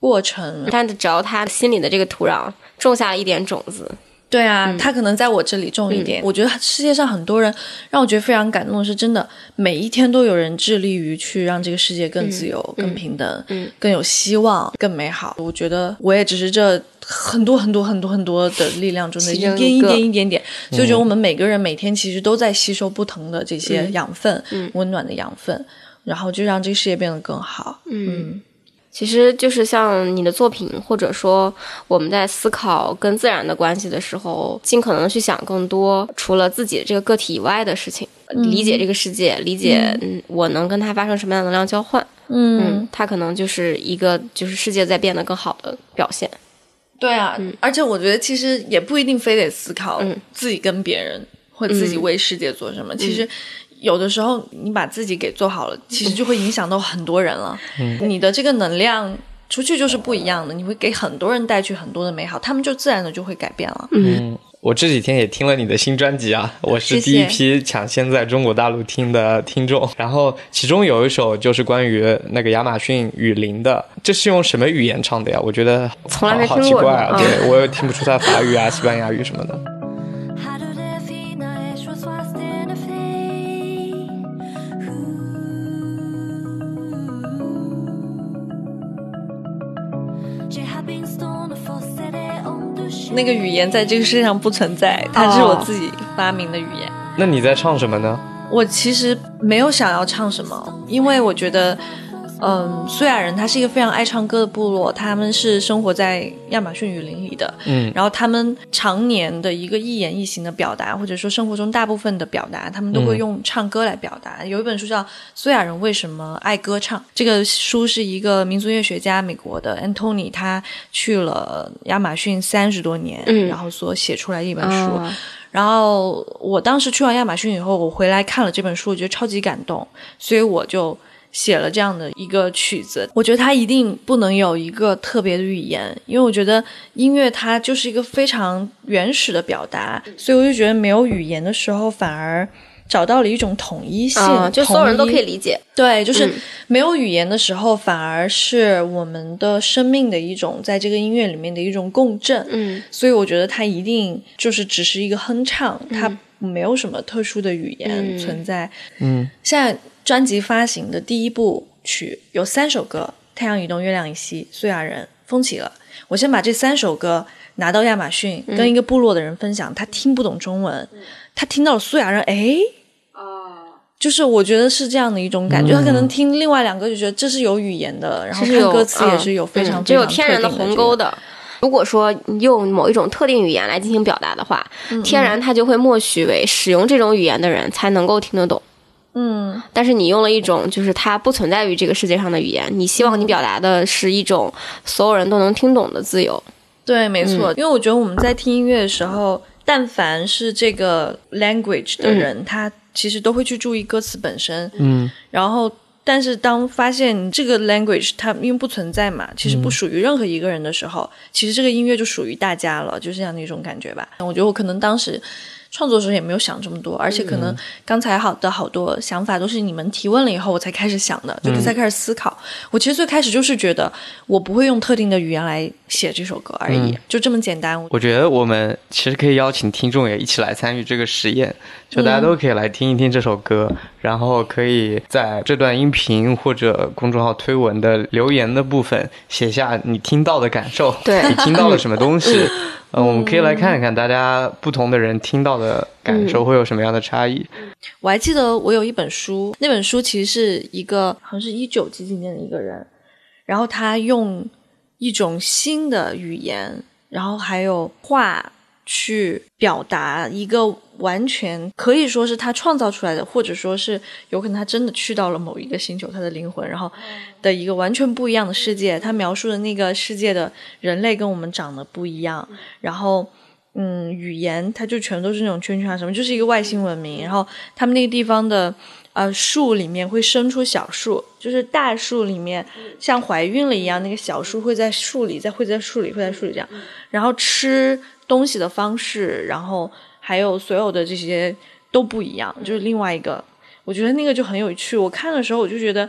Speaker 3: 过程。
Speaker 4: 但只要他心里的这个土壤种下了一点种子，
Speaker 3: 对啊，他可能在我这里重一点。我觉得世界上很多人让我觉得非常感动的是，真的每一天都有人致力于去让这个世界更自由、更平等、
Speaker 4: 嗯。
Speaker 3: 更有希望、更美好。我觉得我也只是这很多很多很多很多的力量中的一点一点一点点，所以我觉得我们每个人每天其实都在吸收不同的这些
Speaker 4: 嗯。
Speaker 3: 养分，温暖的养分，然后就让这个世界变得更好。嗯
Speaker 4: 其实就是像你的作品，或者说我们在思考跟自然的关系的时候，尽可能去想更多除了自己这个个体以外的事情，理解这个世界，理解嗯。我能跟它发生什么样的能量交换，
Speaker 3: 嗯。
Speaker 4: 嗯，它可能就是一个就是世界在变得更好的表现。
Speaker 3: 对啊，而且我觉得其实也不一定非得思考
Speaker 4: 嗯。
Speaker 3: 自己跟别人、或自己为世界做什么。其实有的时候你把自己给做好了，其实就会影响到很多人了。你的这个能量出去就是不一样的，你会给很多人带去很多的美好，他们就自然的就会改变了。
Speaker 1: 嗯，我这几天也听了你的新专辑啊，我是第一批抢先在中国大陆听的听众。然后其中有一首就是关于那个亚马逊雨林的，这是用什么语言唱的呀？我觉得
Speaker 4: 从来没
Speaker 1: 好
Speaker 4: 听过
Speaker 1: 好奇怪啊，对我也听不出它法语啊、西班牙语什么的。
Speaker 3: 那个语言在这个世界上不存在，它是我自己发明的语言。
Speaker 1: 那你在唱什么呢？
Speaker 3: 我其实没有想要唱什么，因为我觉得嗯，苏亚人他是一个非常爱唱歌的部落，他们是生活在亚马逊雨林里的，
Speaker 1: 嗯。
Speaker 3: 然后他们常年的一个一言一行的表达，或者说生活中大部分的表达，他们都会
Speaker 1: 嗯
Speaker 3: 用唱歌来表达。有一本书叫《苏亚人为什么爱歌唱》，这个书是一个民族乐学家，美国的 Antony，他去了亚马逊三十多年，
Speaker 4: 嗯。
Speaker 3: 然后所写出来的一本书。
Speaker 4: 啊。
Speaker 3: 然后我当时去完亚马逊以后，我回来看了这本书，我觉得超级感动，所以我就写了这样的一个曲子。我觉得它一定不能有一个特别的语言，因为我觉得音乐它就是一个非常原始的表达，所以我就觉得没有语言的时候，反而找到了一种统一性，
Speaker 4: 啊，就所有人都可以理解。
Speaker 3: 对，就是
Speaker 4: 嗯
Speaker 3: 没有语言的时候，反而是我们的生命的一种，在这个音乐里面的一种共振。
Speaker 4: 嗯
Speaker 3: 所以我觉得它一定就是只是一个哼唱，它没有什么特殊的语言
Speaker 4: 嗯
Speaker 3: 存在。
Speaker 1: 嗯
Speaker 3: 现在专辑发行的第一部曲有三首歌，《太阳移动，月亮以西》、苏亚人、风起了。我先把这三首歌拿到亚马逊，跟一个部落的人分享，他听不懂中文，他听到了苏亚人，哎。就是我觉得是这样的一种感觉，他可能听另外两个就觉得这是有语言的，然后看歌词也是有非常
Speaker 4: 嗯就有天然的鸿沟的。如果说用某一种特定语言来进行表达的话，天然它就会默许为使用这种语言的人才能够听得懂。
Speaker 3: 嗯
Speaker 4: 但是你用了一种就是它不存在于这个世界上的语言，你希望你表达的是一种所有人都能听懂的自由。
Speaker 3: 对，没错，
Speaker 4: 嗯
Speaker 3: 因为我觉得我们在听音乐的时候，但凡是这个 language 的人，他其实都会去注意歌词本身，
Speaker 1: 嗯
Speaker 3: 然后。但是当发现这个 language 它因为不存在嘛，其实不属于任何一个人的时候，其实这个音乐就属于大家了，就是这样的一种感觉吧。我觉得我可能当时创作的时候也没有想这么多，而且可能刚才好的好多想法都是你们提问了以后我才开始想的，就才开始思考。我其实最开始就是觉得我不会用特定的语言来写这首歌而已，
Speaker 1: 嗯
Speaker 3: 就这么简单。
Speaker 1: 我觉得我们其实可以邀请听众也一起来参与这个实验，就大家都可以来听一听这首歌，然后可以在这段音频或者公众号推文的留言的部分写下你听到的感受，
Speaker 4: 对
Speaker 1: 你听到了什么东西。嗯，我们可以来看一看大家不同的人听到的感受会有什么样的差异。
Speaker 3: 我还记得我有一本书，那本书其实是一个好像是一九几几年的一个人，然后他用一种新的语言，然后还有画去表达一个完全可以说是他创造出来的，或者说是有可能他真的去到了某一个星球，他的灵魂，然后的一个完全不一样的世界。他描述的那个世界的人类跟我们长得不一样，然后。嗯，语言它就全都是那种圈圈啊什么，就是一个外星文明。然后他们那个地方的呃树里面会生出小树，就是大树里面像怀孕了一样，那个小树会在树里，在会在树里，会在树里这样。然后吃东西的方式，然后还有所有的这些都不一样，就是另外一个。我觉得那个就很有趣。我看的时候我就觉得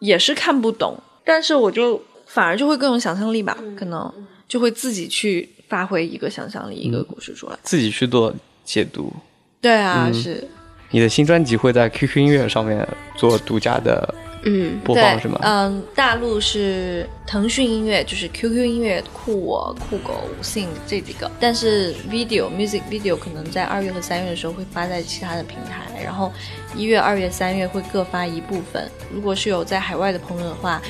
Speaker 3: 也是看不懂，但是我就反而就会更有想象力吧，可能就会自己去发挥一个想象力，一个故事出来。
Speaker 1: 自己去做解读。
Speaker 3: 对啊，
Speaker 1: 嗯
Speaker 3: 是
Speaker 1: 你的新专辑会在 QQ 音乐上面做独家的
Speaker 4: 嗯，
Speaker 1: 播放是吗？
Speaker 3: 嗯，大陆是腾讯音乐，就是 QQ 音乐、酷我、酷狗、Sing 这几个，但是 video music video 可能在二月和三月的时候会发在其他的平台，然后一月、二月、三月会各发一部分。如果是有在海外的朋友的话，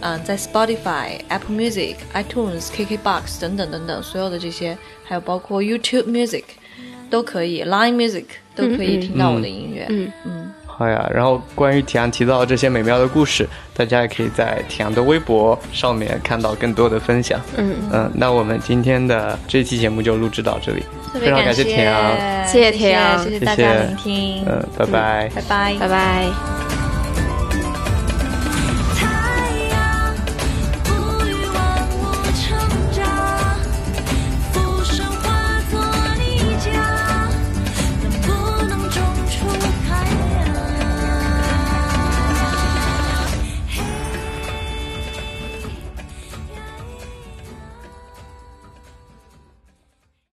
Speaker 3: 嗯，在 Spotify、Apple Music、iTunes、KKBox 等等等等，所有的这些，还有包括 YouTube Music 都可以，Line Music 都可以听到我的音乐。
Speaker 4: 嗯
Speaker 3: 嗯
Speaker 1: 好呀，然后关于铁阳提到的这些美妙的故事，大家也可以在铁阳的微博上面看到更多的分享。
Speaker 4: 嗯。
Speaker 1: 嗯，那我们今天的这期节目就录制到这里，非常感谢
Speaker 3: 谢
Speaker 1: 铁阳，
Speaker 4: 谢谢铁阳。
Speaker 3: 谢谢
Speaker 1: 谢
Speaker 3: 大家聆听，
Speaker 1: 嗯，拜拜。
Speaker 3: 拜拜。
Speaker 4: 拜拜。